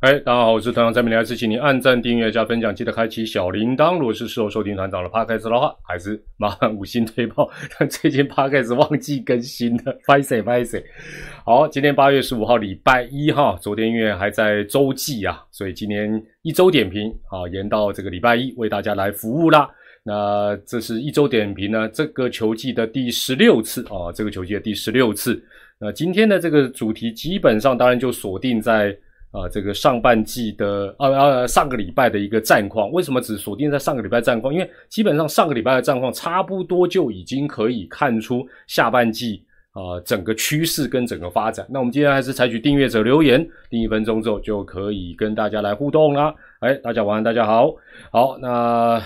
嗨，大家好，我是团长蔡明，来次请你按赞、订阅加分享，记得开启小铃铛。如果是事后收听团长的 podcast 的话，还是麻烦五星推爆。但 最近 podcast 忘记更新了，不好意思，不好意思。好，今天八月十五号，礼拜一哈，昨天因为还在周记啊，所以今天一周点评啊，延到这个礼拜一为大家来服务啦。那这是一周点评呢，这个球季的第十六次啊，这个球季的第十六次。那今天的这个主题基本上当然就锁定在。啊，这个上半季的呃呃上个礼拜的一个战况，为什么只锁定在上个礼拜战况？因为基本上上个礼拜的战况差不多就已经可以看出下半季啊整个趋势跟整个发展。那我们今天还是采取订阅者留言，订一分钟之后就可以跟大家来互动啦。哎，大家晚安，大家好，好，那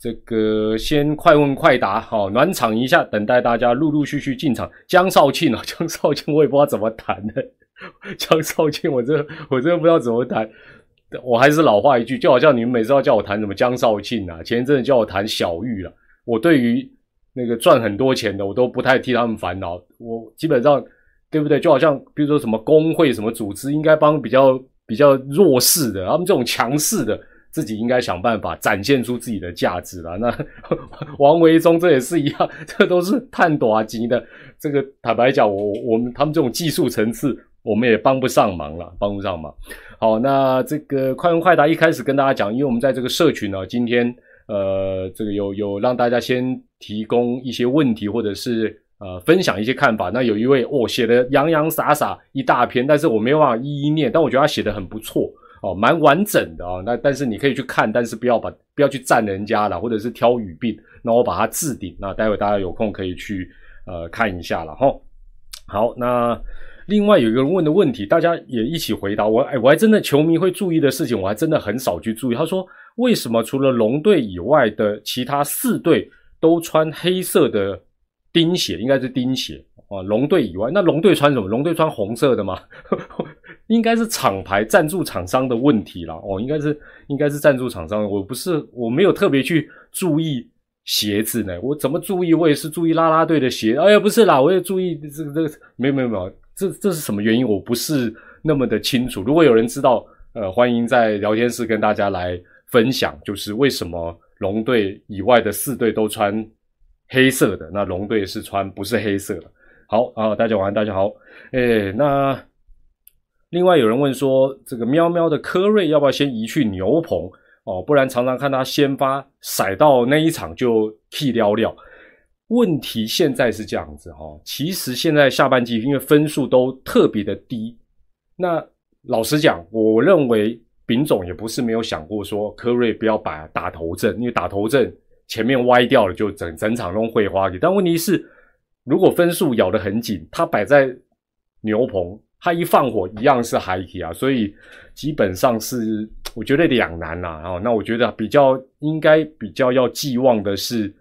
这个先快问快答，好暖场一下，等待大家陆陆续续进场。江少庆啊，江少庆，我也不知道怎么谈的。江少庆，我真我真的不知道怎么谈。我还是老话一句，就好像你们每次要叫我谈什么江少庆啊，前一阵子叫我谈小玉了。我对于那个赚很多钱的，我都不太替他们烦恼。我基本上，对不对？就好像比如说什么工会、什么组织，应该帮比较比较弱势的，他们这种强势的，自己应该想办法展现出自己的价值了。那 王维忠这也是一样，这都是探短级的。这个坦白讲，我我们他们这种技术层次。我们也帮不上忙了，帮不上忙。好，那这个快问快答一开始跟大家讲，因为我们在这个社群呢，今天呃，这个有有让大家先提供一些问题，或者是呃分享一些看法。那有一位哦写的洋洋洒洒一大篇，但是我没有办法一一念，但我觉得他写的很不错哦，蛮完整的啊。那但是你可以去看，但是不要把不要去赞人家了，或者是挑语病。那我把它置顶，那待会大家有空可以去呃看一下了哈。好，那。另外有一个人问的问题，大家也一起回答我。哎，我还真的球迷会注意的事情，我还真的很少去注意。他说，为什么除了龙队以外的其他四队都穿黑色的钉鞋？应该是钉鞋啊。龙队以外，那龙队穿什么？龙队穿红色的吗？应该是厂牌赞助厂商的问题啦。哦，应该是应该是赞助厂商。我不是我没有特别去注意鞋子呢。我怎么注意？我也是注意啦啦队的鞋。哎呀，不是啦，我也注意这个这个，没有没有没有。这这是什么原因？我不是那么的清楚。如果有人知道，呃，欢迎在聊天室跟大家来分享，就是为什么龙队以外的四队都穿黑色的，那龙队是穿不是黑色的。好啊，大家晚安，大家好。哎，那另外有人问说，这个喵喵的科瑞要不要先移去牛棚哦？不然常常看他先发甩到那一场就弃掉掉。问题现在是这样子哈，其实现在下半季因为分数都特别的低，那老实讲，我认为丙总也不是没有想过说科瑞不要把打头阵，因为打头阵前面歪掉了，就整整场都会花。但问题是，如果分数咬得很紧，他摆在牛棚，他一放火一样是海体啊，所以基本上是我觉得两难啦。哦，那我觉得比较应该比较要寄望的是。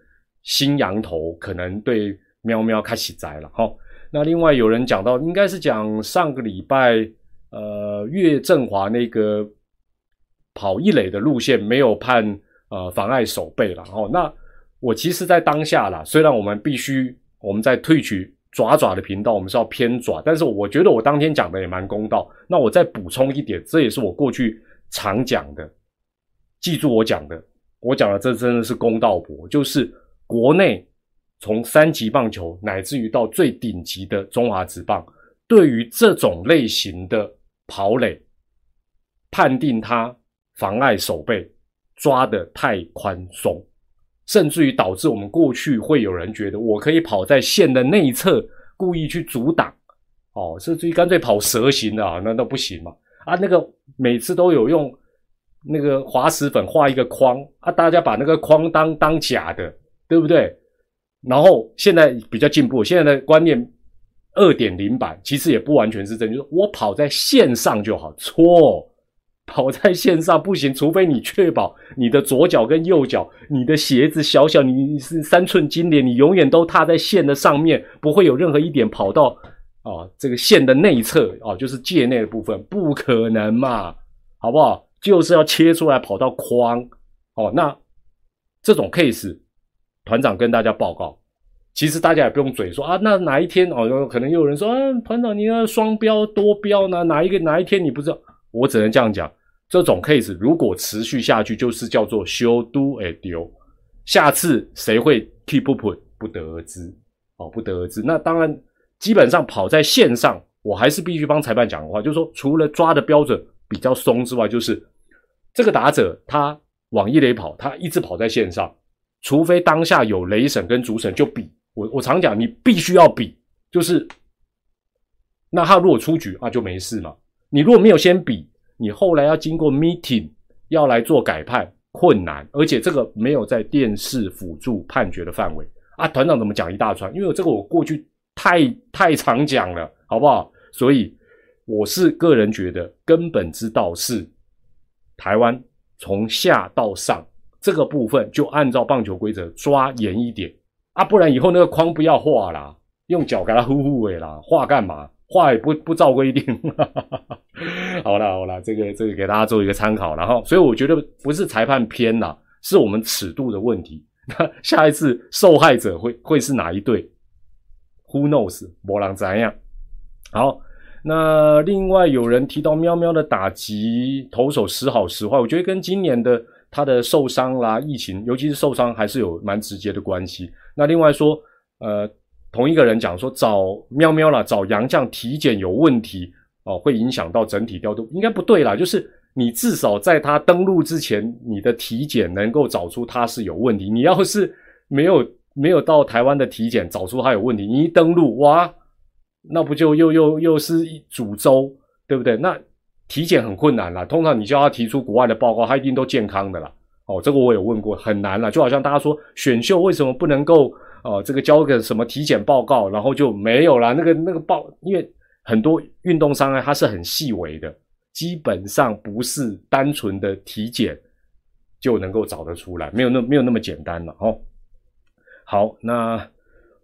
新羊头可能对喵喵开始栽了哈。那另外有人讲到，应该是讲上个礼拜，呃，岳振华那个跑一垒的路线没有判呃妨碍守备了哦。那我其实，在当下啦，虽然我们必须我们在退取爪爪的频道，我们是要偏爪，但是我觉得我当天讲的也蛮公道。那我再补充一点，这也是我过去常讲的，记住我讲的，我讲的这真的是公道博，就是。国内从三级棒球乃至于到最顶级的中华职棒，对于这种类型的跑垒，判定他妨碍守备，抓的太宽松，甚至于导致我们过去会有人觉得我可以跑在线的内侧，故意去阻挡，哦，甚至于干脆跑蛇形的啊，那都不行嘛！啊，那个每次都有用那个滑石粉画一个框啊，大家把那个框当当假的。对不对？然后现在比较进步，现在的观念二点零版其实也不完全是真。就是。我跑在线上就好，错，跑在线上不行，除非你确保你的左脚跟右脚，你的鞋子小小，你是三寸金莲，你永远都踏在线的上面，不会有任何一点跑到啊这个线的内侧啊，就是界内的部分，不可能嘛，好不好？就是要切出来跑到框哦，那这种 case。团长跟大家报告，其实大家也不用嘴说啊，那哪一天哦，可能又有人说啊，团长你要双标多标呢？哪一个哪一天你不知道？我只能这样讲，这种 case 如果持续下去，就是叫做修都诶丢，下次谁会 keep up 不得而知，哦，不得而知。那当然，基本上跑在线上，我还是必须帮裁判讲的话，就是说，除了抓的标准比较松之外，就是这个打者他往一垒跑，他一直跑在线上，除非当下有雷审跟主审就比。我我常讲，你必须要比，就是那他如果出局啊，就没事嘛。你如果没有先比，你后来要经过 meeting 要来做改判，困难，而且这个没有在电视辅助判决的范围啊。团长怎么讲一大串？因为这个我过去太太常讲了，好不好？所以我是个人觉得根本之道是台湾从下到上这个部分就按照棒球规则抓严一点。啊，不然以后那个框不要画啦，用脚给它呼呼尾啦，画干嘛？画也不不照规定。好了好了，这个这个给大家做一个参考，然后所以我觉得不是裁判偏啦，是我们尺度的问题。那 下一次受害者会会是哪一队？Who knows？波浪怎样？好，那另外有人提到喵喵的打击投手时好时坏，我觉得跟今年的。他的受伤啦，疫情，尤其是受伤，还是有蛮直接的关系。那另外说，呃，同一个人讲说找喵喵啦，找杨绛体检有问题哦，会影响到整体调度，应该不对啦。就是你至少在他登陆之前，你的体检能够找出他是有问题。你要是没有没有到台湾的体检找出他有问题，你一登陆哇，那不就又又又是一诅咒，对不对？那。体检很困难啦，通常你叫他提出国外的报告，他一定都健康的啦。哦，这个我有问过，很难了。就好像大家说选秀为什么不能够哦，这个交个什么体检报告，然后就没有了。那个那个报，因为很多运动伤害它是很细微的，基本上不是单纯的体检就能够找得出来，没有那没有那么简单了哦。好，那。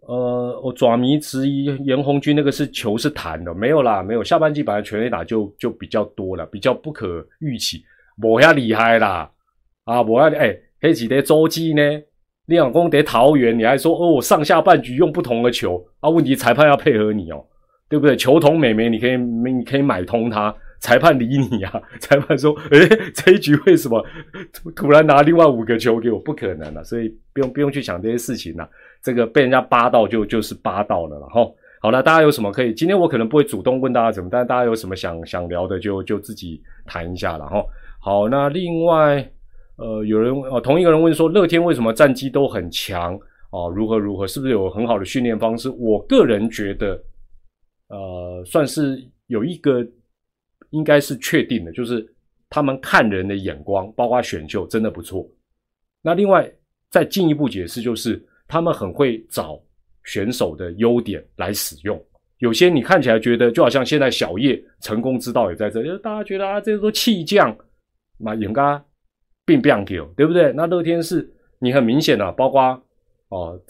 呃，我爪迷质疑严红军那个是球是弹的，没有啦，没有。下半季本来全垒打就就比较多了，比较不可预期，无遐厉害啦，啊，无遐哎，黑几的周记呢？你老公得桃园，你还说哦，上下半局用不同的球啊？问题裁判要配合你哦，对不对？球童美眉，你可以你可以买通他，裁判理你啊？裁判说，哎，这一局为什么突然拿另外五个球给我？不可能了，所以不用不用去想这些事情了。这个被人家扒到就就是扒到了了哈。好了，大家有什么可以？今天我可能不会主动问大家怎么，但大家有什么想想聊的，就就自己谈一下了哈。好，那另外呃，有人哦，同一个人问说，乐天为什么战绩都很强哦？如何如何？是不是有很好的训练方式？我个人觉得，呃，算是有一个应该是确定的，就是他们看人的眼光，包括选秀真的不错。那另外再进一步解释就是。他们很会找选手的优点来使用，有些你看起来觉得就好像现在小叶成功之道也在这里，大家觉得啊，这都气将，那应该并不 q 对不对？那乐天是你很明显的，包括哦，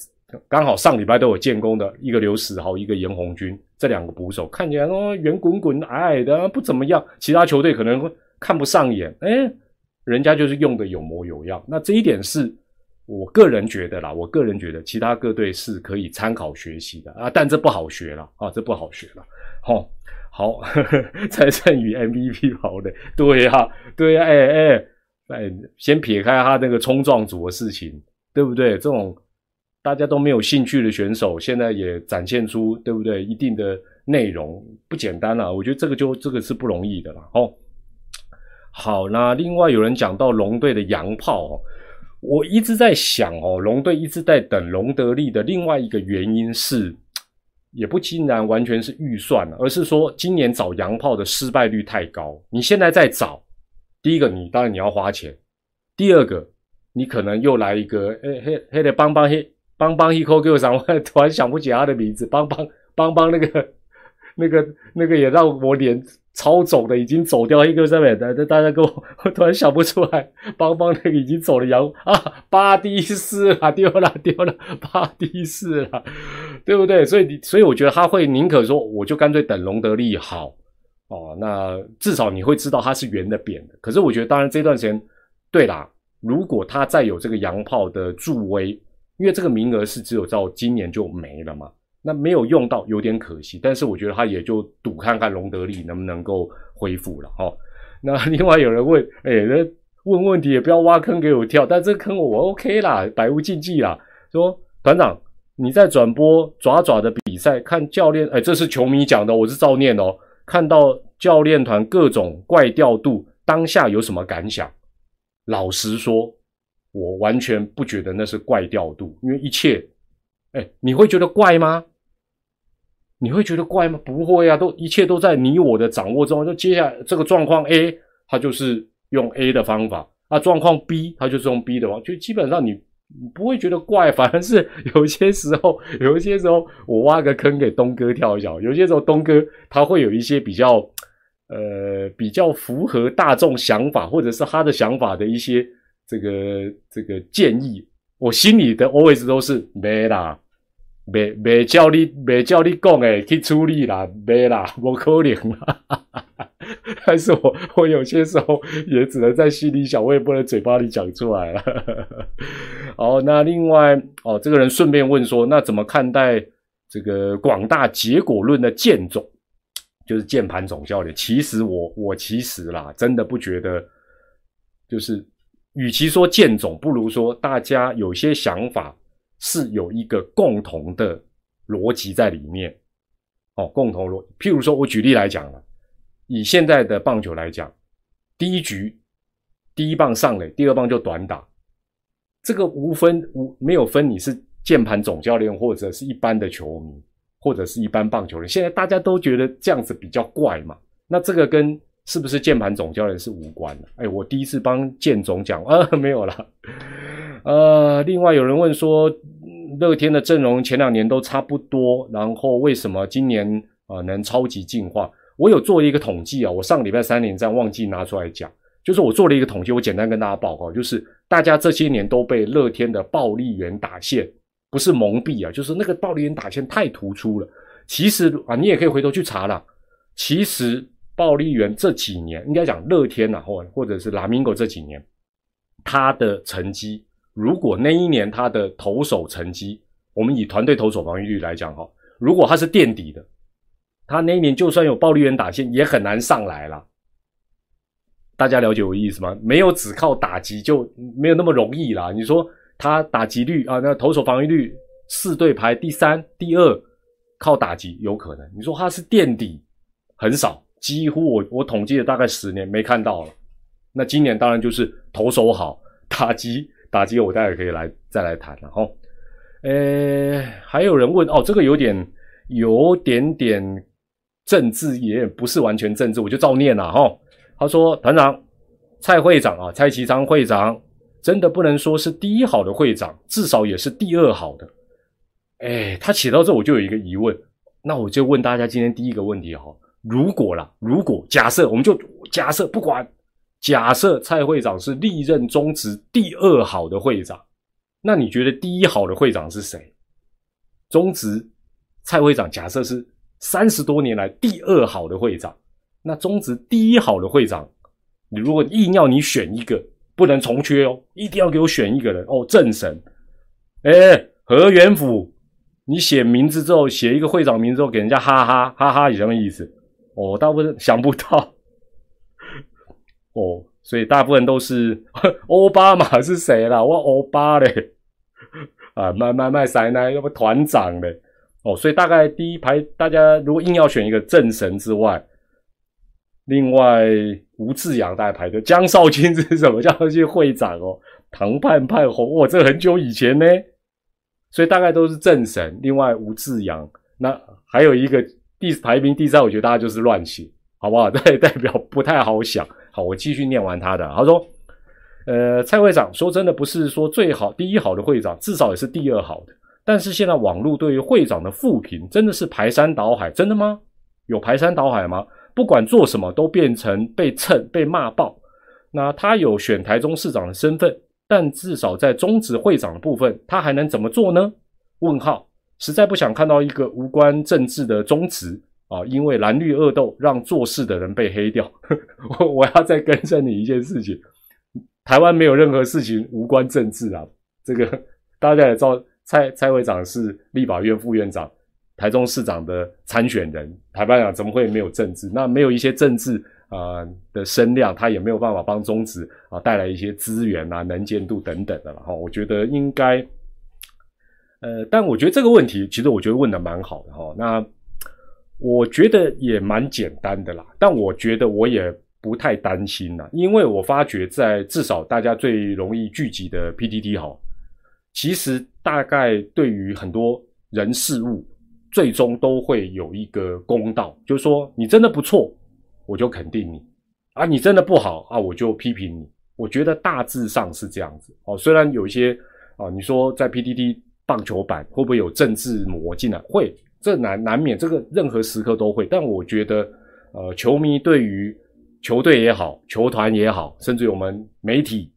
刚好上礼拜都有建功的一个刘史豪，一个严红军，这两个捕手看起来哦圆滚滚矮矮的不怎么样，其他球队可能会看不上眼，哎，人家就是用的有模有样，那这一点是。我个人觉得啦，我个人觉得其他各队是可以参考学习的啊，但这不好学了啊，这不好学了。好，好，蔡胜宇 MVP 跑的，对呀，对呀，哎哎哎，先撇开他那个冲撞组的事情，对不对？这种大家都没有兴趣的选手，现在也展现出对不对一定的内容，不简单了。我觉得这个就这个是不容易的了。哦，好，那另外有人讲到龙队的洋炮哦。我一直在想哦，龙队一直在等隆德利的另外一个原因是，也不尽然完全是预算而是说今年找洋炮的失败率太高。你现在在找，第一个你当然你要花钱，第二个你可能又来一个，哎嘿嘿的邦邦嘿邦邦一扣给我上，我突然想不起他的名字，邦邦邦邦那个那个那个也让我脸。超走的已经走掉一个上面的，大家给我，我突然想不出来。邦邦那个已经走了，杨啊，巴蒂斯了，丢了丢了，巴蒂斯了，对不对？所以你，所以我觉得他会宁可说，我就干脆等隆德利好哦。那至少你会知道它是圆的、扁的。可是我觉得，当然这段时间，对啦，如果他再有这个洋炮的助威，因为这个名额是只有到今年就没了嘛。那没有用到，有点可惜。但是我觉得他也就赌看看隆德利能不能够恢复了哈。那 另外有人问，哎，问问题也不要挖坑给我跳，但这坑我 OK 啦，百无禁忌啦。说团长，你在转播爪爪的比赛，看教练，哎，这是球迷讲的，我是照念哦。看到教练团各种怪调度，当下有什么感想？老实说，我完全不觉得那是怪调度，因为一切，哎，你会觉得怪吗？你会觉得怪吗？不会啊，都一切都在你我的掌握中。就接下来这个状况 A，它就是。用 A 的方法啊，状况 B，他就是用 B 的方，就基本上你不会觉得怪，反而是有些时候，有些时候我挖个坑给东哥跳一下，有些时候东哥他会有一些比较呃比较符合大众想法，或者是他的想法的一些这个这个建议，我心里的 always 都是没啦，没没叫你没叫你讲诶去处理啦，没啦，不可能啦。但是我我有些时候也只能在心里想，我也不能嘴巴里讲出来了。好，那另外哦，这个人顺便问说，那怎么看待这个广大结果论的剑总，就是键盘总教练？其实我我其实啦，真的不觉得，就是与其说剑总，不如说大家有些想法是有一个共同的逻辑在里面。哦，共同逻，譬如说我举例来讲了。以现在的棒球来讲，第一局第一棒上垒，第二棒就短打，这个无分无没有分你是键盘总教练或者是一般的球迷或者是一般棒球人，现在大家都觉得这样子比较怪嘛。那这个跟是不是键盘总教练是无关的。哎，我第一次帮键总讲啊，没有了。呃，另外有人问说，乐天的阵容前两年都差不多，然后为什么今年啊能超级进化？我有做一个统计啊，我上礼拜三连战忘记拿出来讲，就是我做了一个统计，我简单跟大家报告，就是大家这些年都被乐天的暴力员打线不是蒙蔽啊，就是那个暴力员打线太突出了。其实啊，你也可以回头去查了，其实暴力员这几年应该讲乐天啊，或或者是拉米戈这几年，他的成绩，如果那一年他的投手成绩，我们以团队投手防御率来讲哈，如果他是垫底的。他那一年就算有暴力员打线，也很难上来了。大家了解我意思吗？没有只靠打击就没有那么容易啦。你说他打击率啊，那投手防御率四队排第三、第二，靠打击有可能。你说他是垫底，很少，几乎我我统计了大概十年没看到了。那今年当然就是投手好，打击打击我待会可以来再来谈了哈。呃，还有人问哦，这个有点有点点。政治也不是完全政治，我就照念了哈。他说：“团长，蔡会长啊，蔡其昌会长真的不能说是第一好的会长，至少也是第二好的。”哎，他写到这，我就有一个疑问，那我就问大家今天第一个问题哈：如果啦，如果假设，我们就假设不管，假设蔡会长是历任中职第二好的会长，那你觉得第一好的会长是谁？中职蔡会长假设是。三十多年来第二好的会长，那中职第一好的会长，你如果硬要你选一个，不能重缺哦，一定要给我选一个人哦，正神，哎，何元甫，你写名字之后写一个会长名字之后给人家哈哈哈哈，有什么意思？哦，大部分想不到，哦，所以大部分都是 奥巴马是谁啦？我欧巴嘞，啊，卖卖卖塞奶，要不团长嘞？哦，所以大概第一排，大家如果硬要选一个正神之外，另外吴志阳大概排队，江少卿是什么？江少卿会长哦，唐盼盼红哦，这很久以前呢，所以大概都是正神。另外吴志阳，那还有一个第四排名第三，我觉得大家就是乱写，好不好？代 代表不太好想。好，我继续念完他的。他说，呃，蔡会长说真的不是说最好第一好的会长，至少也是第二好的。但是现在网络对于会长的负评真的是排山倒海，真的吗？有排山倒海吗？不管做什么都变成被蹭、被骂爆。那他有选台中市长的身份，但至少在中职会长的部分，他还能怎么做呢？问号，实在不想看到一个无关政治的中职啊，因为蓝绿恶斗让做事的人被黑掉。我我要再更正你一件事情，台湾没有任何事情无关政治啊，这个大家也知道。蔡蔡会长是立法院副院长，台中市长的参选人。台湾长怎么会没有政治？那没有一些政治啊的声量，他也没有办法帮中职啊带来一些资源啊、能见度等等的了哈。我觉得应该，呃，但我觉得这个问题其实我觉得问的蛮好的哈。那我觉得也蛮简单的啦，但我觉得我也不太担心啦，因为我发觉在至少大家最容易聚集的 PTT 哈，其实大概对于很多人事物。最终都会有一个公道，就是说你真的不错，我就肯定你啊；你真的不好啊，我就批评你。我觉得大致上是这样子哦。虽然有一些啊，你说在 PDD 棒球版会不会有政治魔进来？会，这难难免，这个任何时刻都会。但我觉得，呃，球迷对于球队也好，球团也好，甚至我们媒体、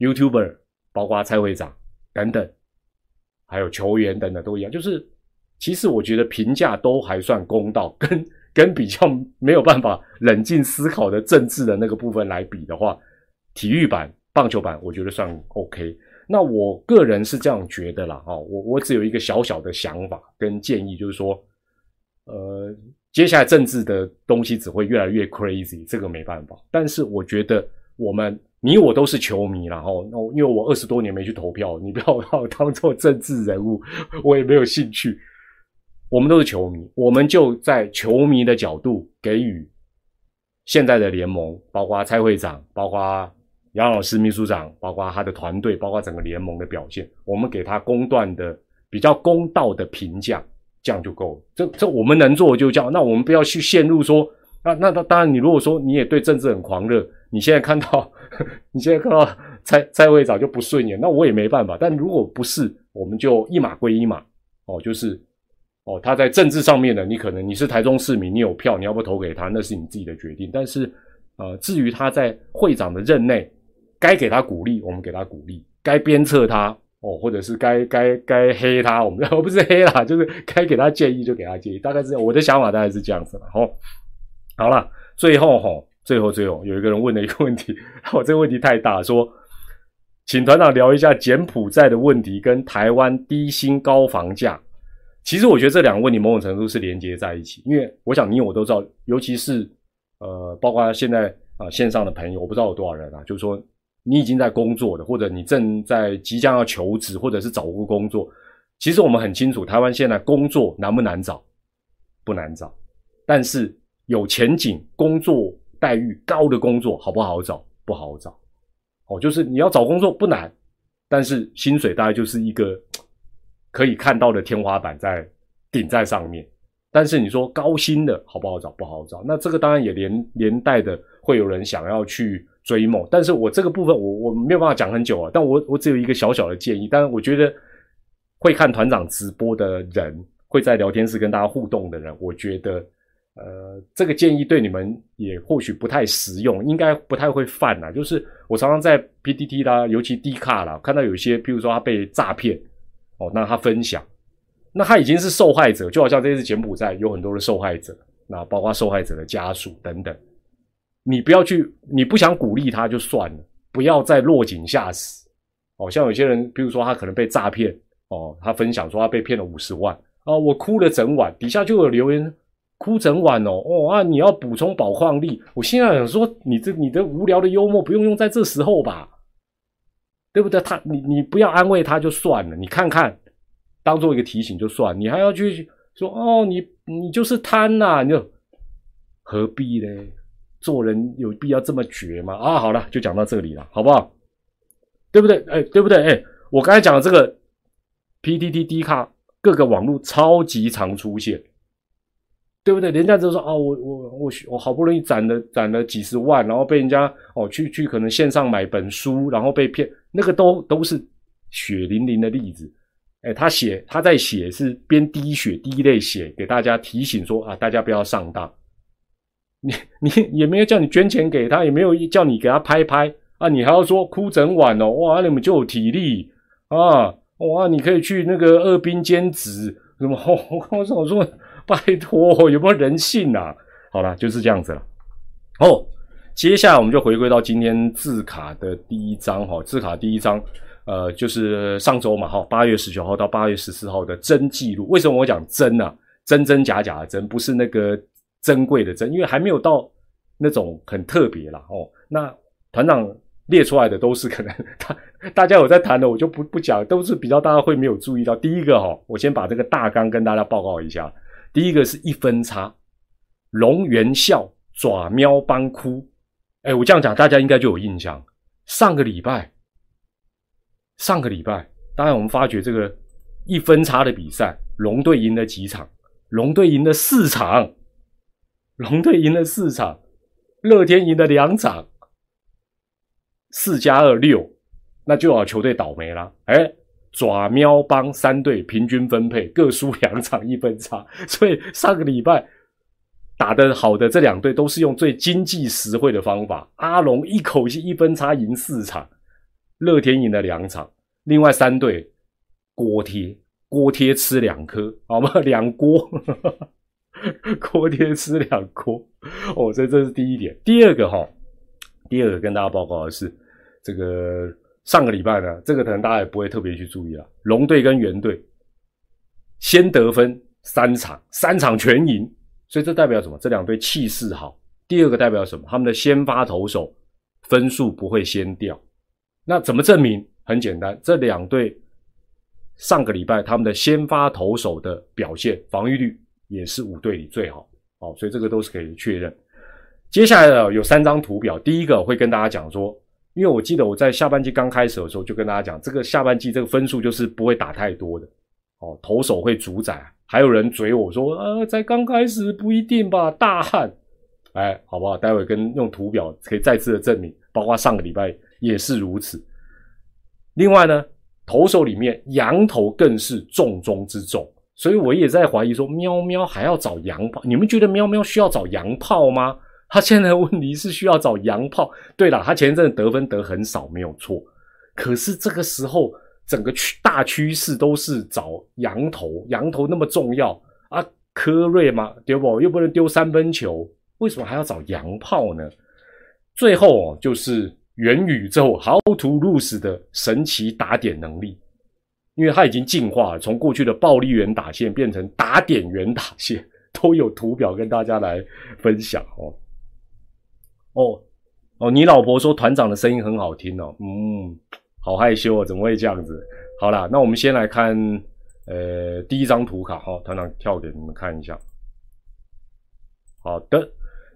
YouTuber，包括蔡会长等等，还有球员等等都一样，就是。其实我觉得评价都还算公道，跟跟比较没有办法冷静思考的政治的那个部分来比的话，体育版、棒球版我觉得算 OK。那我个人是这样觉得啦，哦，我我只有一个小小的想法跟建议，就是说，呃，接下来政治的东西只会越来越 crazy，这个没办法。但是我觉得我们你我都是球迷然后那因为我二十多年没去投票，你不要 把我当做政治人物，我也没有兴趣。我们都是球迷，我们就在球迷的角度给予现在的联盟，包括蔡会长，包括杨老师秘书长，包括他的团队，包括整个联盟的表现，我们给他公断的比较公道的评价，这样就够了。这这我们能做就这样。那我们不要去陷入说，那那当然，你如果说你也对政治很狂热，你现在看到 你现在看到蔡蔡会长就不顺眼，那我也没办法。但如果不是，我们就一码归一码哦，就是。哦，他在政治上面呢，你可能你是台中市民，你有票，你要不投给他，那是你自己的决定。但是，呃，至于他在会长的任内，该给他鼓励，我们给他鼓励；该鞭策他，哦，或者是该该该黑他，我们 我不是黑啦，就是该给他建议就给他建议。大概是我的想法，大概是这样子了。好，好了，最后哈，最后最后有一个人问了一个问题，我这个问题太大，说，请团长聊一下柬埔寨的问题跟台湾低薪高房价。其实我觉得这两个问题某种程度是连接在一起，因为我想你我都知道，尤其是呃，包括现在啊线上的朋友，我不知道有多少人啊，就是说你已经在工作的，或者你正在即将要求职，或者是找过工作。其实我们很清楚，台湾现在工作难不难找？不难找，但是有前景、工作待遇高的工作好不好找？不好找。哦，就是你要找工作不难，但是薪水大概就是一个。可以看到的天花板在顶在上面，但是你说高薪的好不好找？不好找。那这个当然也连连带的会有人想要去追梦。但是我这个部分我我没有办法讲很久啊。但我我只有一个小小的建议。但是我觉得会看团长直播的人，会在聊天室跟大家互动的人，我觉得呃这个建议对你们也或许不太实用，应该不太会犯啊。就是我常常在 PPT 啦，尤其 D 卡啦，看到有些，譬如说他被诈骗。哦，那他分享，那他已经是受害者，就好像这次柬埔寨有很多的受害者，那包括受害者的家属等等。你不要去，你不想鼓励他就算了，不要再落井下石。哦，像有些人，比如说他可能被诈骗，哦，他分享说他被骗了五十万，啊，我哭了整晚，底下就有留言，哭整晚哦，哦啊，你要补充保矿力。我现在想说，你这你的无聊的幽默不用用在这时候吧。对不对？他你你不要安慰他就算了，你看看，当做一个提醒就算，你还要去说哦，你你就是贪呐，你就何必呢？做人有必要这么绝吗？啊，好了，就讲到这里了，好不好？对不对？哎，对不对？哎，我刚才讲的这个 PTT D 卡各个网络超级常出现。对不对？人家就说哦，我我我我好不容易攒了攒了几十万，然后被人家哦去去可能线上买本书，然后被骗，那个都都是血淋淋的例子。哎，他写他在写是边滴血滴泪写给大家提醒说啊，大家不要上当。你你也没有叫你捐钱给他，也没有叫你给他拍拍啊，你还要说哭整晚哦，哇，你们就有体力啊，哇，你可以去那个二兵兼职什么？我我我说。拜托，有没有人性呐？好了，就是这样子了。哦，接下来我们就回归到今天字卡的第一章哈。字卡第一章，呃，就是上周嘛哈，八月十九号到八月十四号的真记录。为什么我讲真呢？真真假假的真，不是那个珍贵的珍，因为还没有到那种很特别啦哦。那团长列出来的都是可能他 大家有在谈的，我就不不讲，都是比较大家会没有注意到。第一个哈，我先把这个大纲跟大家报告一下。第一个是一分差，龙元笑爪喵帮哭。哎，我这样讲大家应该就有印象。上个礼拜，上个礼拜，当然我们发觉这个一分差的比赛，龙队赢了几场？龙队赢了四场，龙队赢了四场，乐天赢了两场，四加二六，那就要球队倒霉了。哎，爪喵帮三队平均分配，各输两场一分差，所以上个礼拜打得好的这两队都是用最经济实惠的方法。阿龙一口气一分差赢四场，乐天赢了两场，另外三队锅贴。锅贴吃两颗，好吗？两锅，锅贴吃两锅。哦，这这是第一点。第二个哈，第二个跟大家报告的是，这个上个礼拜呢，这个可能大家也不会特别去注意啊。龙队跟猿队先得分三场，三场全赢，所以这代表什么？这两队气势好。第二个代表什么？他们的先发投手分数不会先掉。那怎么证明？很简单，这两队。上个礼拜他们的先发投手的表现，防御率也是五队里最好，好，所以这个都是可以确认。接下来的有三张图表，第一个会跟大家讲说，因为我记得我在下半季刚开始的时候就跟大家讲，这个下半季这个分数就是不会打太多的，哦，投手会主宰。还有人嘴我说，呃，在刚开始不一定吧，大汉，哎，好不好？待会跟用图表可以再次的证明，包括上个礼拜也是如此。另外呢？投手里面，羊头更是重中之重，所以我也在怀疑说，喵喵还要找洋炮？你们觉得喵喵需要找洋炮吗？他现在的问题是需要找洋炮。对了，他前一阵得分得很少，没有错。可是这个时候，整个大趋势都是找羊头，羊头那么重要啊？科瑞吗？丢不？又不能丢三分球，为什么还要找洋炮呢？最后哦，就是。元宇宙 How to Lose 的神奇打点能力，因为它已经进化了，从过去的暴力源打线变成打点源打线，都有图表跟大家来分享哦。哦哦，你老婆说团长的声音很好听哦，嗯，好害羞哦，怎么会这样子？好啦，那我们先来看呃第一张图卡哈，团长跳给你们看一下。好的，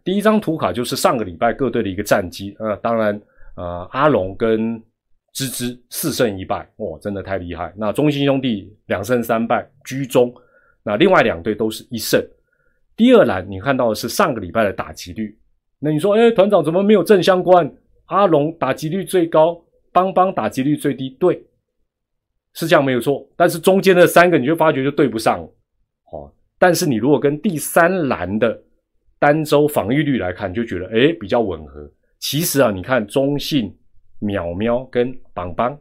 第一张图卡就是上个礼拜各队的一个战绩啊，当然。呃，阿龙跟芝芝四胜一败，哇，真的太厉害。那中心兄弟两胜三败居中，那另外两队都是一胜。第二栏你看到的是上个礼拜的打击率，那你说，哎，团长怎么没有正相关？阿龙打击率最高，邦邦打击率最低，对，是这样没有错。但是中间的三个你就发觉就对不上，哦。但是你如果跟第三栏的单周防御率来看，就觉得哎比较吻合。其实啊，你看中信、淼淼跟邦邦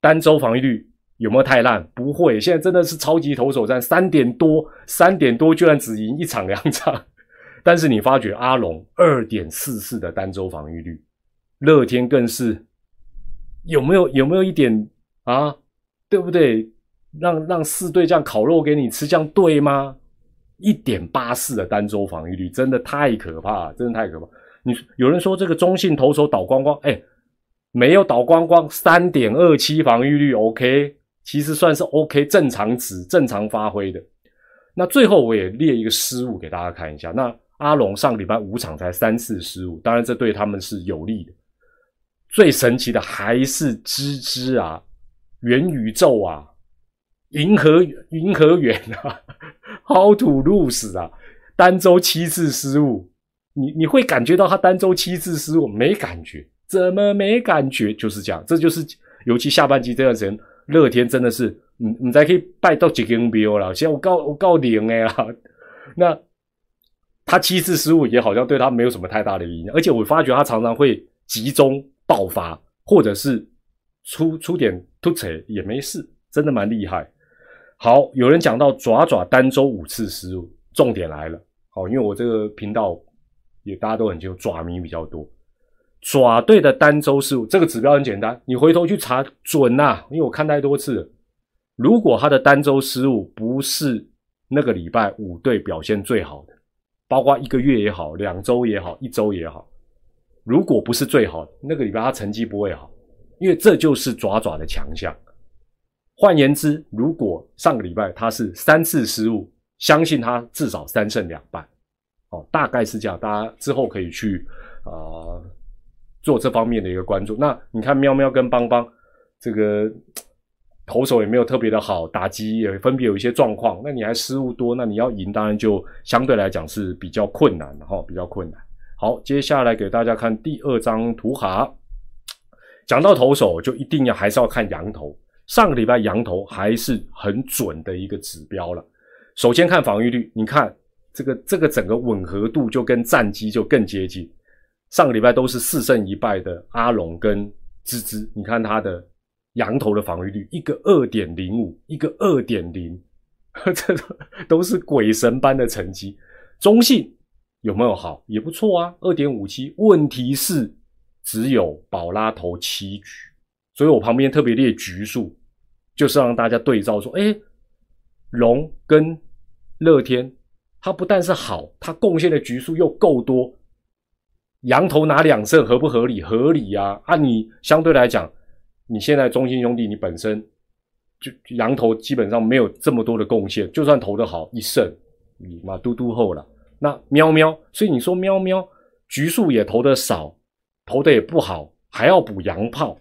单周防御率有没有太烂？不会，现在真的是超级投手战，三点多，三点多居然只赢一场两场。但是你发觉阿龙二点四四的单周防御率，乐天更是有没有有没有一点啊？对不对？让让四队这样烤肉给你吃，这样对吗？一点八四的单周防御率真的太可怕，真的太可怕。你有人说这个中信投手倒光光，哎，没有倒光光，三点二七防御率，OK，其实算是 OK 正常值，正常发挥的。那最后我也列一个失误给大家看一下。那阿龙上礼拜五场才三次失误，当然这对他们是有利的。最神奇的还是芝芝啊，元宇宙啊，银河银河园啊，好土路死啊，单周七次失误。你你会感觉到他单周七次失误没感觉？怎么没感觉？就是这样，这就是尤其下半季这段时间，乐天真的是，你你才可以拜到几个 NBA 了。现在我告我告零哎啦，那他七次失误也好像对他没有什么太大的影响，而且我发觉他常常会集中爆发，或者是出出点突扯也没事，真的蛮厉害。好，有人讲到爪爪单周五次失误，重点来了。好，因为我这个频道。也大家都很清楚，爪迷比较多。爪队的单周失误这个指标很简单，你回头去查准呐，因为我看太多次了。如果他的单周失误不是那个礼拜五队表现最好的，包括一个月也好，两周也好，一周也好，如果不是最好的，那个礼拜他成绩不会好，因为这就是爪爪的强项。换言之，如果上个礼拜他是三次失误，相信他至少三胜两败，哦，大概是这样。大家之后可以去啊做这方面的一个关注。那你看喵喵跟邦邦这个投手也没有特别的好，打击也分别有一些状况，那你还失误多，那你要赢当然就相对来讲是比较困难的哈，比较困难。好，接下来给大家看第二张图哈，讲到投手就一定要还是要看羊头。上个礼拜羊头还是很准的一个指标了。首先看防御率，你看这个这个整个吻合度就跟战机就更接近。上个礼拜都是四胜一败的阿龙跟芝芝，你看他的羊头的防御率，一个二点零五，一个二点零，这都是鬼神般的成绩。中性有没有好？也不错啊，二点五七。问题是只有宝拉投七局。所以我旁边特别列局数，就是让大家对照说，哎，龙跟乐天，他不但是好，他贡献的局数又够多，羊头拿两胜合不合理？合理呀！啊，你相对来讲，你现在中心兄弟，你本身就羊头基本上没有这么多的贡献，就算投的好一胜，你妈嘟嘟后了。那喵喵，所以你说喵喵局数也投的少，投的也不好，还要补羊炮。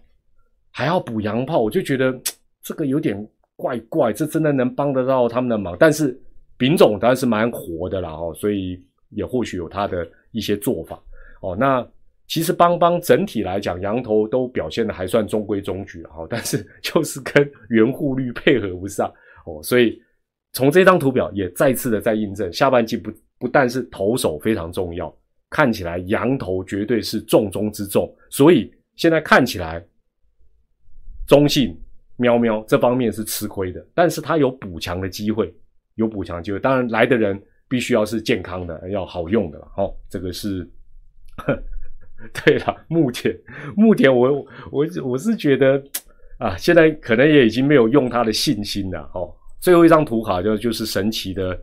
还要补洋炮，我就觉得这个有点怪怪，这真的能帮得到他们的忙？但是丙总当然是蛮活的啦哦，所以也或许有他的一些做法哦。那其实邦邦整体来讲，羊头都表现的还算中规中矩哈，但是 就是跟圆护率配合不上哦，所以从这张图表也再次的在印证，下半季不不但是投手非常重要，看起来羊头绝对是重中之重，所以现在看起来。中信喵喵这方面是吃亏的，但是他有补强的机会，有补强机会。当然来的人必须要是健康的，要好用的了。哦，这个是，对了，目前目前我我我是觉得啊，现在可能也已经没有用他的信心了。哦，最后一张图卡就就是神奇的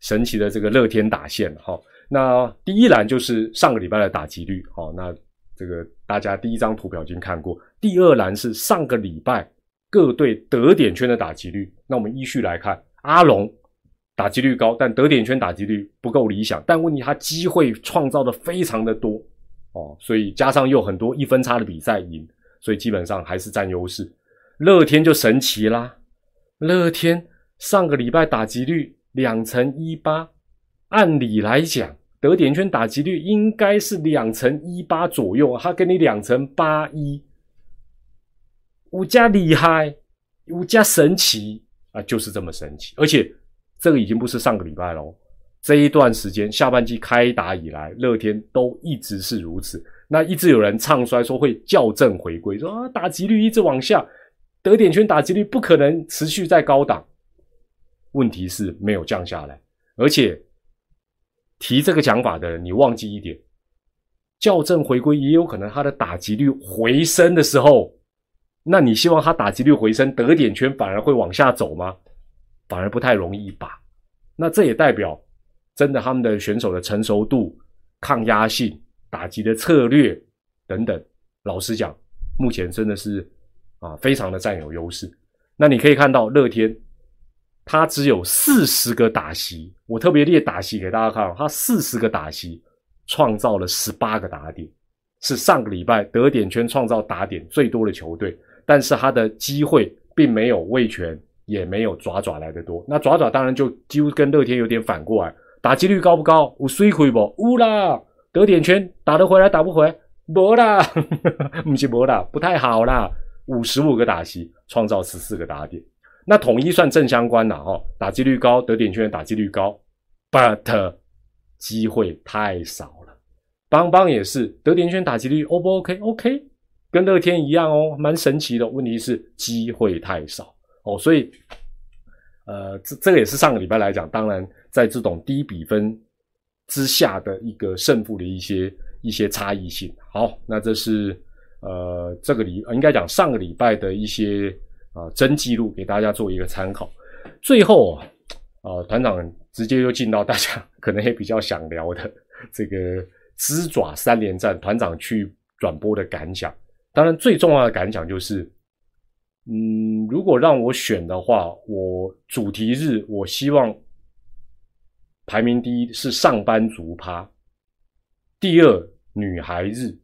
神奇的这个乐天打线。哈，那第一栏就是上个礼拜的打击率。哦，那。这个大家第一张图表已经看过，第二栏是上个礼拜各队得点圈的打击率。那我们依序来看，阿龙打击率高，但得点圈打击率不够理想。但问题他机会创造的非常的多哦，所以加上又很多一分差的比赛赢，所以基本上还是占优势。乐天就神奇啦，乐天上个礼拜打击率两成一八，按理来讲。得点圈打击率应该是两成一八左右，他给你两成八一，五加厉害，五加神奇啊，就是这么神奇。而且这个已经不是上个礼拜喽，这一段时间下半季开打以来，乐天都一直是如此。那一直有人唱衰说会校正回归，说啊打击率一直往下，得点圈打击率不可能持续在高档。问题是没有降下来，而且。提这个讲法的人，你忘记一点，校正回归也有可能他的打击率回升的时候，那你希望他打击率回升，得点圈反而会往下走吗？反而不太容易吧。那这也代表，真的他们的选手的成熟度、抗压性、打击的策略等等，老实讲，目前真的是啊，非常的占有优势。那你可以看到乐天。他只有四十个打席，我特别列打席给大家看。他四十个打席创造了十八个打点，是上个礼拜得点圈创造打点最多的球队。但是他的机会并没有位权，也没有爪爪来的多。那爪爪当然就几乎跟乐天有点反过来，打击率高不高？有水亏不？有啦，得点圈打得回来打不回？没啦，不是没啦，不太好啦。五十五个打席创造十四个打点。那统一算正相关的哦，打击率高，得点圈打击率高，but 机会太少了。邦邦也是得点圈打击率 O 不 OK？OK，跟乐天一样哦，蛮神奇的。问题是机会太少哦，所以呃，这这个也是上个礼拜来讲，当然在这种低比分之下的一个胜负的一些一些差异性。好，那这是呃这个礼应该讲上个礼拜的一些。啊，真记录给大家做一个参考。最后啊，团长直接就进到大家 可能也比较想聊的这个鸡爪三连战团长去转播的感想。当然，最重要的感想就是，嗯，如果让我选的话，我主题日我希望排名第一是上班族趴，第二女孩日，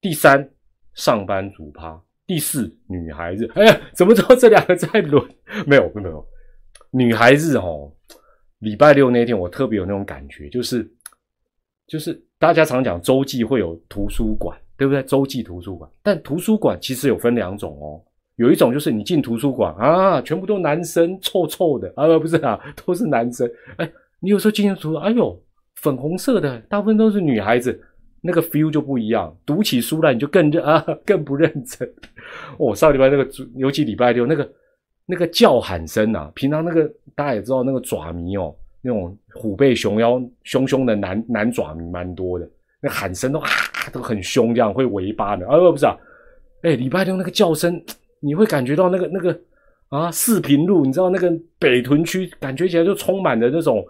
第三上班族趴，第四女孩日。哎呀，怎么知道这两个在轮？没有，没有，女孩日哦。礼拜六那天我特别有那种感觉，就是就是大家常讲周记会有图书馆。对不对？洲际图书馆，但图书馆其实有分两种哦。有一种就是你进图书馆啊，全部都男生，臭臭的啊，不是啊，都是男生。哎，你有时候进去图，哎呦，粉红色的，大部分都是女孩子，那个 feel 就不一样。读起书来你就更认啊，更不认真。哦，上礼拜那个，尤其礼拜六那个那个叫喊声啊，平常那个大家也知道，那个爪迷哦，那种虎背熊腰、凶凶的男男爪迷蛮多的。那喊声都啊都很凶，这样会尾巴的啊不是啊，哎礼拜六那个叫声，你会感觉到那个那个啊四平路，你知道那个北屯区，感觉起来就充满了那种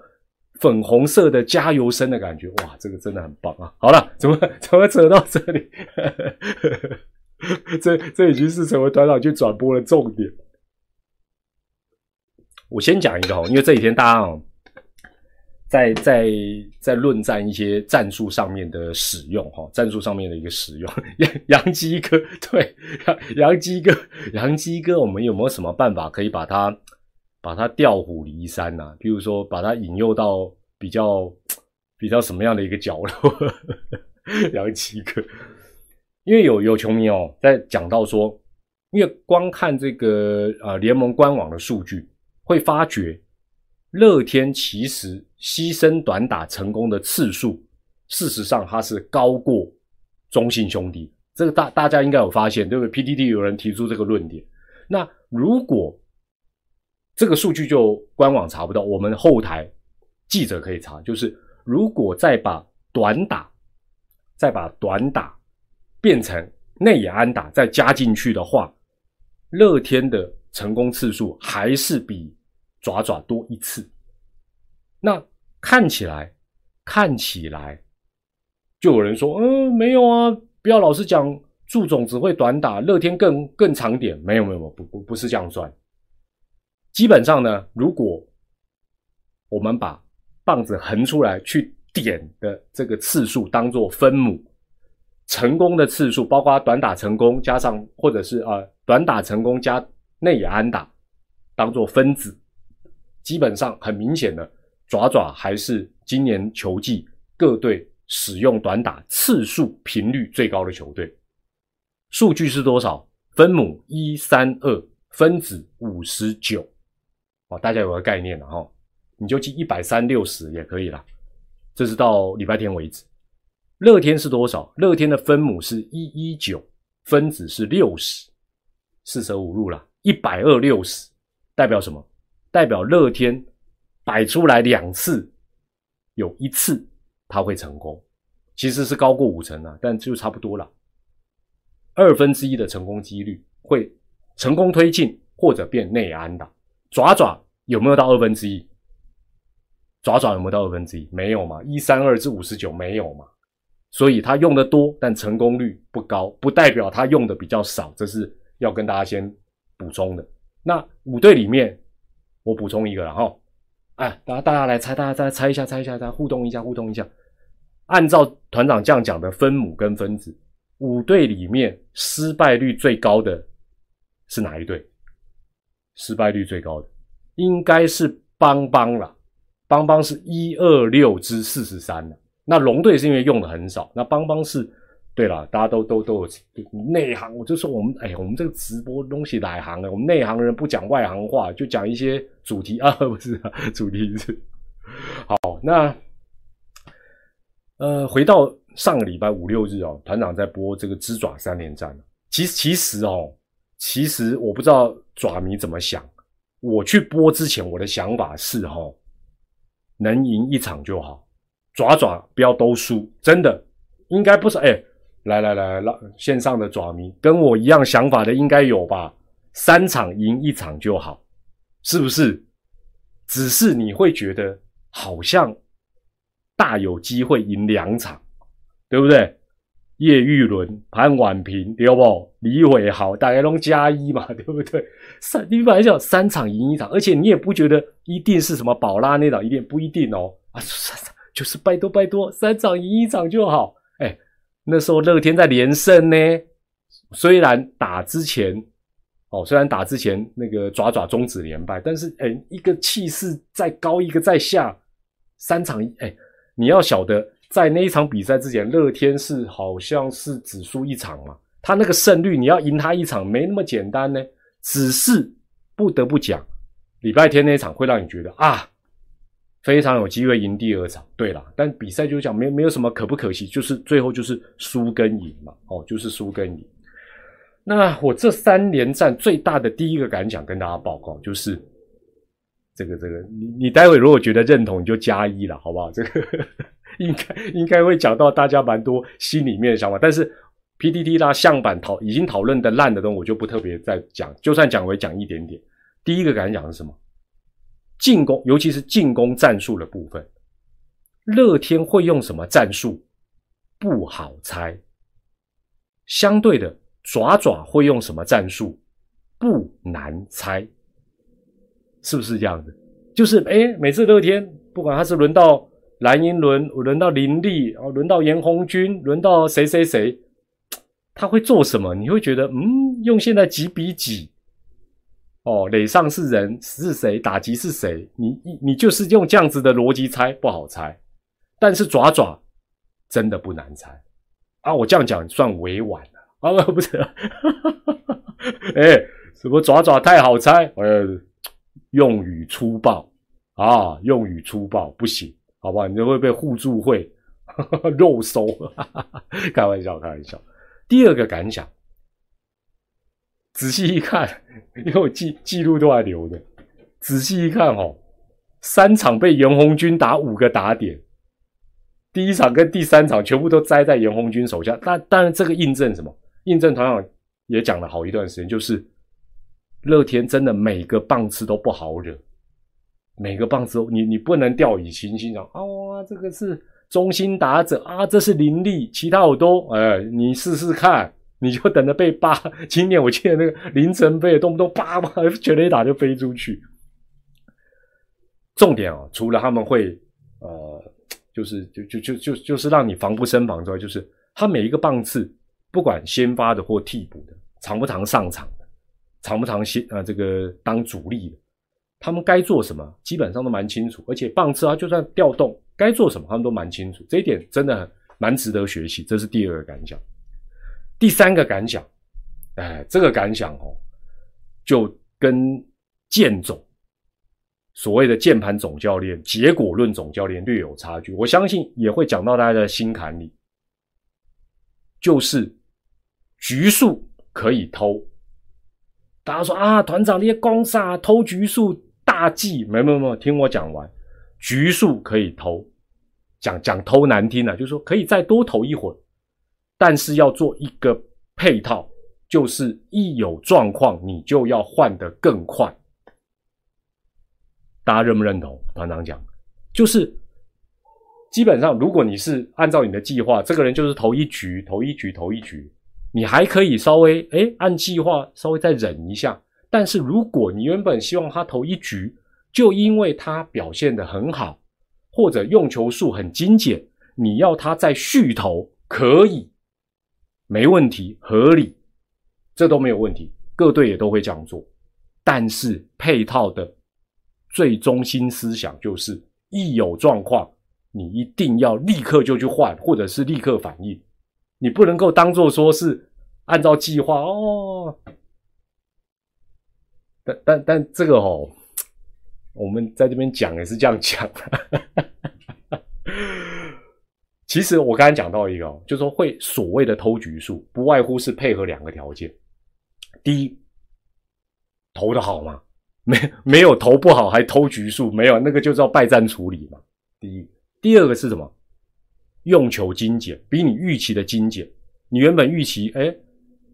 粉红色的加油声的感觉，哇，这个真的很棒啊！好了，怎么怎么扯到这里？这这已经是成为团长去转播的重点。我先讲一个哦，因为这几天大家哦。在在在论战一些战术上面的使用哈，战术上面的一个使用，杨杨基哥对杨杨基哥杨基哥，我们有没有什么办法可以把他把他调虎离山呢？比如说把他引诱到比较比较什么样的一个角落？杨基哥，因为有有球迷哦在讲到说，因为光看这个呃联盟官网的数据，会发觉。乐天其实牺牲短打成功的次数，事实上它是高过中信兄弟。这个大大家应该有发现，对不对？PDD 有人提出这个论点。那如果这个数据就官网查不到，我们后台记者可以查。就是如果再把短打，再把短打变成内野安打，再加进去的话，乐天的成功次数还是比。爪爪多一次，那看起来看起来，就有人说，嗯，没有啊，不要老是讲祝总只会短打，乐天更更长点，没有没有，不不不是这样算。基本上呢，如果我们把棒子横出来去点的这个次数当做分母，成功的次数包括短打成功加上或者是啊短打成功加内野安打，当做分子。基本上很明显的，爪爪还是今年球季各队使用短打次数频率最高的球队。数据是多少？分母一三二，分子五十九。哦，大家有个概念了哈，你就记一百三六十也可以了。这是到礼拜天为止。乐天是多少？乐天的分母是一一九，分子是六十，四舍五入了，一百二六十，代表什么？代表乐天摆出来两次，有一次他会成功，其实是高过五成啊，但就差不多了。二分之一的成功几率会成功推进或者变内安的。爪爪有没有到二分之一？爪爪有没有到二分之一？没有嘛，一三二至五十九没有嘛，所以他用的多，但成功率不高，不代表他用的比较少，这是要跟大家先补充的。那五队里面。我补充一个了哈，哎，大家大家来猜，大家再猜一下，猜一下，大家互动一下，互动一下。按照团长这样讲的分母跟分子，五队里面失败率最高的是哪一队？失败率最高的应该是邦邦了，邦邦是一二六之四十三了。那龙队是因为用的很少，那邦邦是。对了，大家都都都有内行，我就说我们，哎，我们这个直播东西哪行的？我们内行人不讲外行话，就讲一些主题 啊，不是啊主题是。好，那呃，回到上个礼拜五六日哦，团长在播这个鸡爪三连战。其实其实哦，其实我不知道爪迷怎么想。我去播之前，我的想法是哈，能赢一场就好，爪爪不要都输，真的应该不是哎。来来来，让线上的爪迷跟我一样想法的应该有吧？三场赢一场就好，是不是？只是你会觉得好像大有机会赢两场，对不对？叶玉伦、潘婉平，对不？李伟豪，大家都加一嘛，对不对？三，你本来想三场赢一场，而且你也不觉得一定是什么宝拉那场一定不一定哦啊，三场就是拜托拜托，三场赢一场就好。哎，那时候乐天在连胜呢，虽然打之前哦，虽然打之前那个爪爪终止连败，但是哎，一个气势在高，一个在下，三场哎，你要晓得。在那一场比赛之前，乐天是好像是只输一场嘛？他那个胜率，你要赢他一场没那么简单呢。只是不得不讲，礼拜天那场会让你觉得啊，非常有机会赢第二场。对了，但比赛就讲没没有什么可不可惜，就是最后就是输跟赢嘛。哦，就是输跟赢。那我这三连战最大的第一个感想跟大家报告就是，这个这个，你你待会如果觉得认同，你就加一了，好不好？这个。应该应该会讲到大家蛮多心里面的想法，但是 PDD 啦相板讨已经讨论的烂的东西，我就不特别再讲。就算讲，我也讲一点点。第一个感想是什么？进攻，尤其是进攻战术的部分，乐天会用什么战术？不好猜。相对的，爪爪会用什么战术？不难猜。是不是这样的？就是哎，每次乐天不管他是轮到。蓝银轮轮到林立，哦，轮到严红军，轮到谁谁谁，他会做什么？你会觉得，嗯，用现在几比几？哦，垒上是人是谁？打击是谁？你你你就是用这样子的逻辑猜，不好猜。但是爪爪真的不难猜啊！我这样讲算委婉了啊，不是？哎，什么爪爪太好猜？呃，用语粗暴啊，用语粗暴不行。好不好？你就会被互助会 肉收，开玩笑，开玩笑。第二个感想，仔细一看，因为我记记录都还留着。仔细一看，哦，三场被严红军打五个打点，第一场跟第三场全部都栽在严红军手下。那当然，这个印证什么？印证团长也讲了好一段时间，就是乐天真的每个棒次都不好惹。每个棒子，你你不能掉以轻心啊！哇，这个是中心打者啊，这是林立，其他我都哎，你试试看，你就等着被扒。今年我记得那个凌晨飞，动不动叭叭全雷打就飞出去。重点啊，除了他们会呃，就是就就就就就是让你防不胜防之外，就是他每一个棒次，不管先发的或替补的，常不常上场的，常不常先啊这个当主力的。他们该做什么，基本上都蛮清楚，而且棒次啊，就算调动该做什么，他们都蛮清楚。这一点真的很蛮值得学习。这是第二个感想。第三个感想，哎，这个感想哦，就跟剑总所谓的键盘总教练、结果论总教练略有差距。我相信也会讲到大家的心坎里，就是局数可以偷。大家说啊，团长那些攻杀偷局数。大忌，没没没，听我讲完，局数可以偷，讲讲偷难听了，就是说可以再多投一会儿，但是要做一个配套，就是一有状况你就要换得更快。大家认不认同？团长讲，就是基本上如果你是按照你的计划，这个人就是投一局，投一局，投一局，你还可以稍微哎按计划稍微再忍一下。但是如果你原本希望他投一局，就因为他表现的很好，或者用球数很精简，你要他再续投，可以，没问题，合理，这都没有问题，各队也都会这样做。但是配套的最中心思想就是，一有状况，你一定要立刻就去换，或者是立刻反应，你不能够当做说是按照计划哦。但但但这个哦，我们在这边讲也是这样讲。其实我刚才讲到一个，就是说会所谓的偷局数，不外乎是配合两个条件：第一，投的好嘛，没 没有投不好还偷局数，没有那个就叫败战处理嘛。第一，第二个是什么？用球精简，比你预期的精简。你原本预期，哎，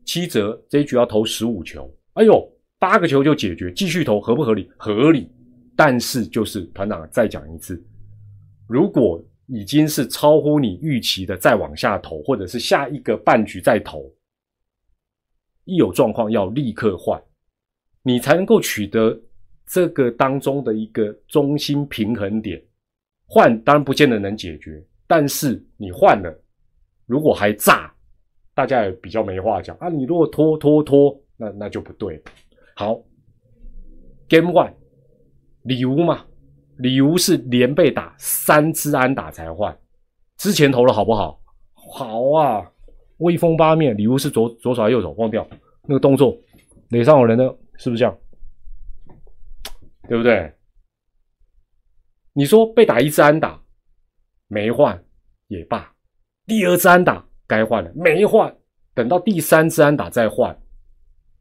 七折这一局要投十五球，哎呦。八个球就解决，继续投合不合理？合理，但是就是团长再讲一次，如果已经是超乎你预期的，再往下投，或者是下一个半局再投，一有状况要立刻换，你才能够取得这个当中的一个中心平衡点。换当然不见得能解决，但是你换了，如果还炸，大家也比较没话讲啊。你如果拖拖拖，那那就不对。好，Game One，礼物嘛，礼物是连被打三支安打才换，之前投了好不好？好啊，威风八面。李吴是左左手还是右手？忘掉那个动作，垒上有人的，是不是这样？对不对？你说被打一支安打没换也罢，第二支安打该换了没换，等到第三支安打再换，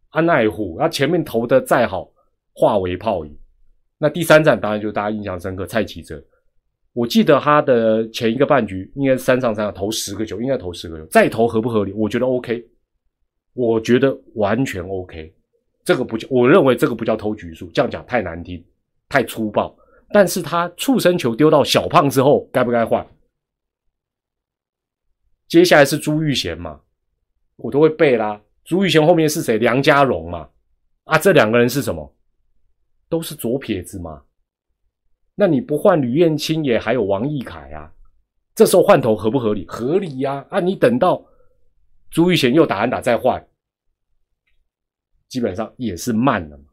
安奈虎他前面投的再好化为泡影。那第三站当然就大家印象深刻，蔡启哲，我记得他的前一个半局应该是三上三下投十个球，应该投十个球，再投合不合理？我觉得 OK，我觉得完全 OK，这个不叫，我认为这个不叫偷局数，这样讲太难听，太粗暴。但是他畜生球丢到小胖之后，该不该换？接下来是朱玉贤嘛，我都会背啦。朱玉贤后面是谁？梁家荣嘛。啊，这两个人是什么？都是左撇子嘛。那你不换吕彦青也还有王毅凯啊？这时候换头合不合理？合理呀。啊，你等到朱玉贤又打完打再换，基本上也是慢了嘛。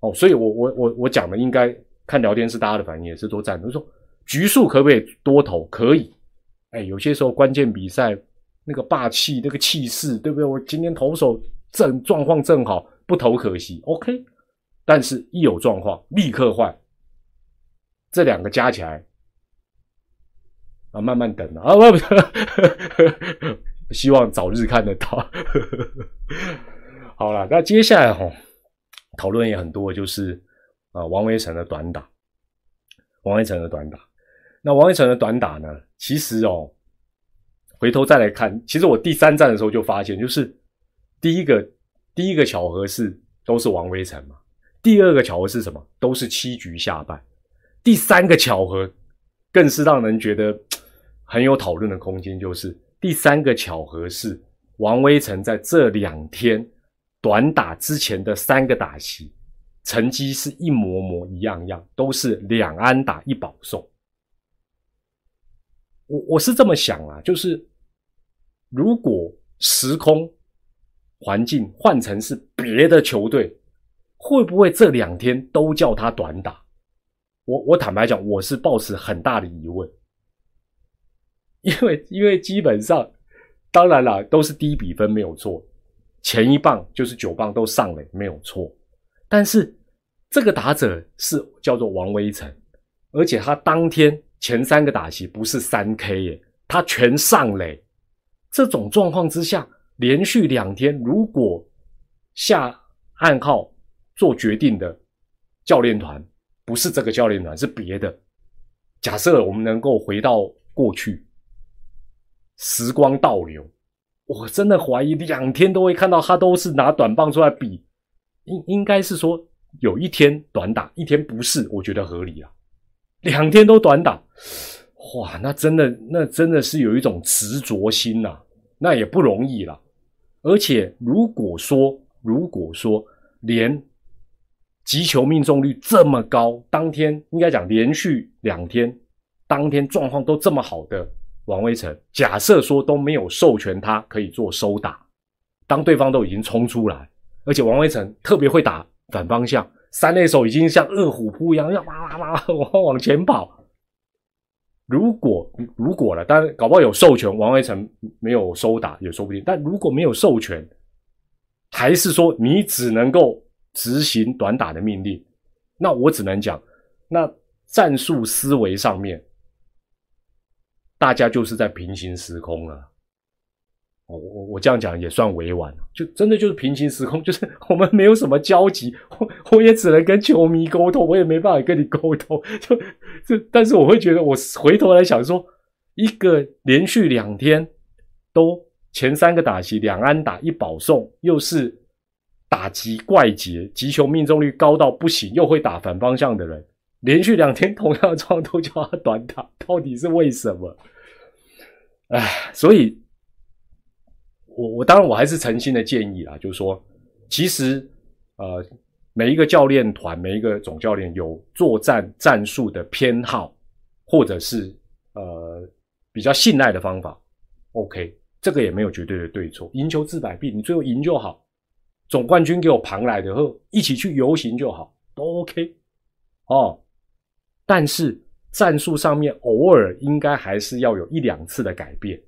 哦，所以我我我我讲的应该。看聊天室大家的反应也是都赞同，说局数可不可以多投？可以，哎，有些时候关键比赛那个霸气、那个气势，对不对？我今天投手正状况正好，不投可惜。OK，但是一有状况立刻换，这两个加起来啊，慢慢等啊，不不，希望早日看得到。好了，那接下来哈，讨论也很多，就是。啊，王威成的短打，王威成的短打。那王威成的短打呢？其实哦，回头再来看，其实我第三站的时候就发现，就是第一个第一个巧合是都是王威成嘛。第二个巧合是什么？都是七局下败。第三个巧合更是让人觉得很有讨论的空间，就是第三个巧合是王威成在这两天短打之前的三个打席。成绩是一模模一样样，都是两安打一保送。我我是这么想啊，就是如果时空环境换成是别的球队，会不会这两天都叫他短打？我我坦白讲，我是抱持很大的疑问，因为因为基本上，当然了，都是低比分没有错，前一棒就是九棒都上了没有错。但是这个打者是叫做王威成，而且他当天前三个打席不是三 K 耶，他全上垒。这种状况之下，连续两天，如果下暗号做决定的教练团不是这个教练团，是别的。假设我们能够回到过去，时光倒流，我真的怀疑两天都会看到他都是拿短棒出来比。应应该是说有一天短打，一天不是，我觉得合理啊。两天都短打，哇，那真的那真的是有一种执着心呐，那也不容易了。而且如果说如果说连击球命中率这么高，当天应该讲连续两天当天状况都这么好的王威成，假设说都没有授权他可以做收打，当对方都已经冲出来。而且王威成特别会打反方向，三垒手已经像饿虎扑一样，要哇哇哇往往前跑。如果如果了，当然搞不好有授权，王威成没有收打也说不定。但如果没有授权，还是说你只能够执行短打的命令，那我只能讲，那战术思维上面，大家就是在平行时空了。我我我这样讲也算委婉就真的就是平行时空，就是 我们没有什么交集，我我也只能跟球迷沟通，我也没办法跟你沟通，就这，但是我会觉得，我回头来想说，一个连续两天都前三个打击两安打一保送，又是打击怪杰，击球命中率高到不行，又会打反方向的人，连续两天同样的状况都叫他短打，到底是为什么？哎，所以，我我当然我还是诚心的建议啦，就是说，其实呃，每一个教练团，每一个总教练有作战战术的偏好，或者是呃比较信赖的方法，OK，这个也没有绝对的对错，赢球治百病，你最后赢就好，总冠军给我庞来的后，一起去游行就好，都 OK，哦，但是。战术上面偶尔应该还是要有一两次的改变。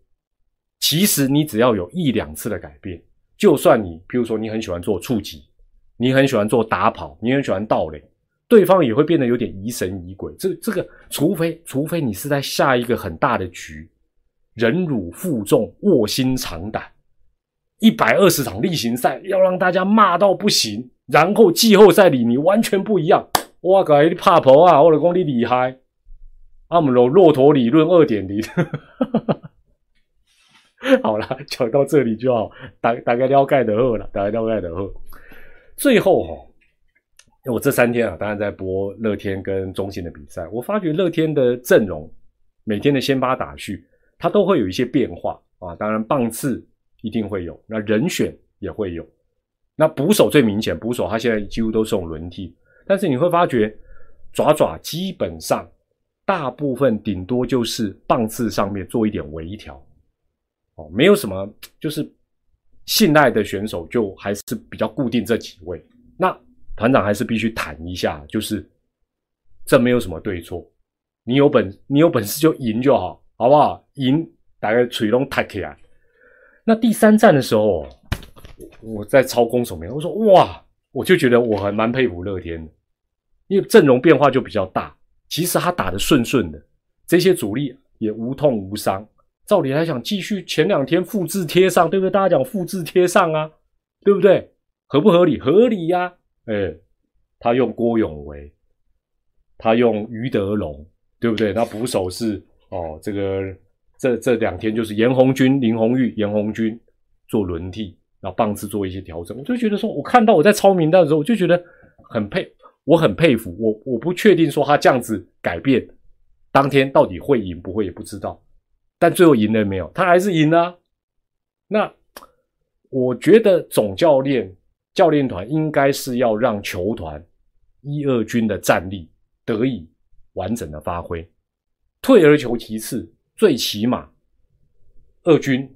其实你只要有一两次的改变，就算你，比如说你很喜欢做触及，你很喜欢做打跑，你很喜欢盗垒，对方也会变得有点疑神疑鬼。这这个，除非除非你是在下一个很大的局，忍辱负重，卧薪尝胆，一百二十场例行赛要让大家骂到不行，然后季后赛里你完全不一样。哇，搞你怕婆啊，我老公你厉害。阿姆罗骆驼理论二点零，好了，讲到这里就好，大大概了解的后了，大概了解的后。最后哈，我这三天啊，当然在播乐天跟中信的比赛，我发觉乐天的阵容每天的先发打序，它都会有一些变化啊。当然棒次一定会有，那人选也会有。那捕手最明显，捕手他现在几乎都是用轮替，但是你会发觉爪爪基本上。大部分顶多就是棒次上面做一点微调，哦，没有什么，就是信赖的选手就还是比较固定这几位。那团长还是必须谈一下，就是这没有什么对错，你有本你有本事就赢就好，好不好？赢大概锤龙太起来。那第三站的时候，我在操攻守面，我说哇，我就觉得我还蛮佩服乐天的，因为阵容变化就比较大。其实他打的顺顺的，这些主力也无痛无伤。照理来讲，继续前两天复制贴上，对不对？大家讲复制贴上啊，对不对？合不合理？合理呀。哎，他用郭永维，他用于德龙，对不对？那捕手是哦，这个这这两天就是严红军、林红玉、严红军做轮替，然后棒次做一些调整。我就觉得说，我看到我在抄名单的时候，我就觉得很佩。我很佩服我，我不确定说他这样子改变，当天到底会赢不会也不知道，但最后赢了没有？他还是赢了。那我觉得总教练教练团应该是要让球团一二军的战力得以完整的发挥，退而求其次，最起码二军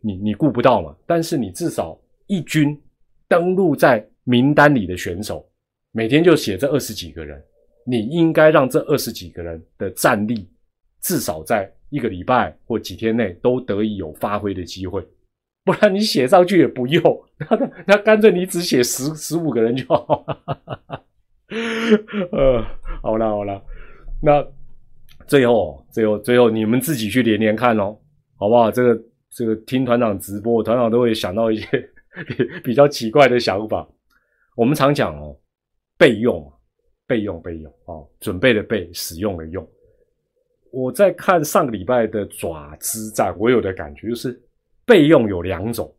你你顾不到嘛，但是你至少一军登录在名单里的选手。每天就写这二十几个人，你应该让这二十几个人的战力至少在一个礼拜或几天内都得以有发挥的机会，不然你写上去也不用，那 那干脆你只写十十五个人就好。呃，好了好了，那最后最后最后你们自己去连连看哦，好不好？这个这个听团长直播，团长都会想到一些 比较奇怪的想法。我们常讲哦。备用，备用，备用啊！准备的备，使用的用。我在看上个礼拜的爪之战，我有的感觉就是，备用有两种，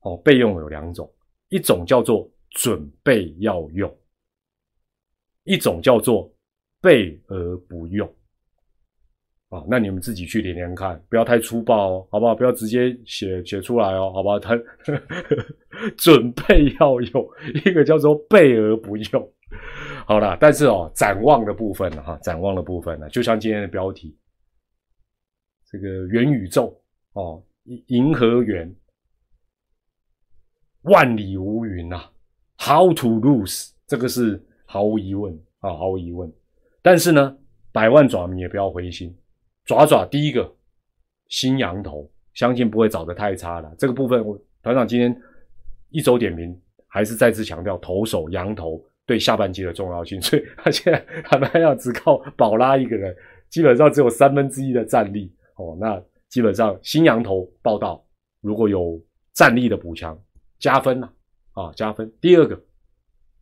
哦，备用有两种，一种叫做准备要用，一种叫做备而不用。啊，那你们自己去连连看，不要太粗暴哦，好不好？不要直接写写出来哦，好不好？他 准备要用一个叫做备而不用，好了。但是哦，展望的部分呢，哈，展望的部分呢，就像今天的标题，这个元宇宙哦，银河园，万里无云呐，How to lose？这个是毫无疑问啊，毫无疑问。但是呢，百万爪迷也不要灰心。爪爪第一个新羊头，相信不会找得太差了。这个部分，我团长今天一周点评还是再次强调投手羊头对下半季的重要性。所以 他现在还蛮要只靠宝拉一个人，基本上只有三分之一的战力哦。那基本上新羊头报道，如果有战力的补强，加分了啊，加分。第二个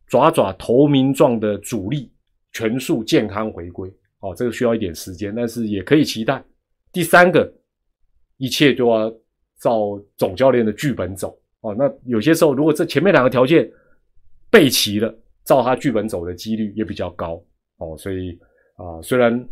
爪爪投名状的主力全数健康回归。哦，这个需要一点时间，但是也可以期待。第三个，一切都要照总教练的剧本走。哦，那有些时候，如果这前面两个条件备齐了，照他剧本走的几率也比较高。哦，所以啊，虽然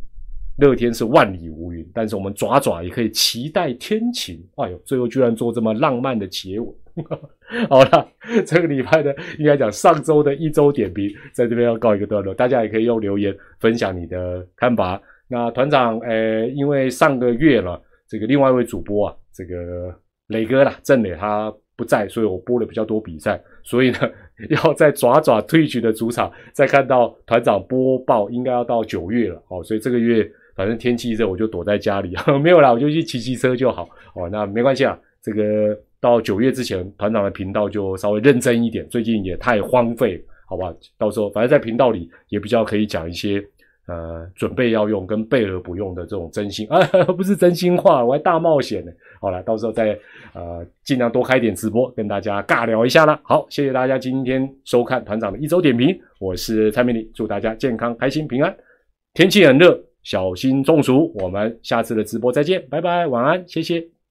乐天是万里无云，但是我们爪爪也可以期待天晴。哎呦，最后居然做这么浪漫的结尾。好了，这个礼拜的应该讲上周的一周点评，在这边要告一个段落。大家也可以用留言分享你的看法。那团长，呃，因为上个月了，这个另外一位主播啊，这个磊哥啦，郑磊他不在，所以我播了比较多比赛。所以呢，要在爪爪退局的主场再看到团长播报，应该要到九月了。哦，所以这个月反正天气热，我就躲在家里，没有啦，我就去骑骑车就好。哦，那没关系啊，这个。到九月之前，团长的频道就稍微认真一点。最近也太荒废，好吧？到时候反正在频道里也比较可以讲一些呃准备要用跟备而不用的这种真心 啊，不是真心话，我还大冒险呢。好了，到时候再呃尽量多开点直播，跟大家尬聊一下啦。好，谢谢大家今天收看团长的一周点评，我是蔡明礼，祝大家健康、开心、平安。天气很热，小心中暑。我们下次的直播再见，拜拜，晚安，谢谢。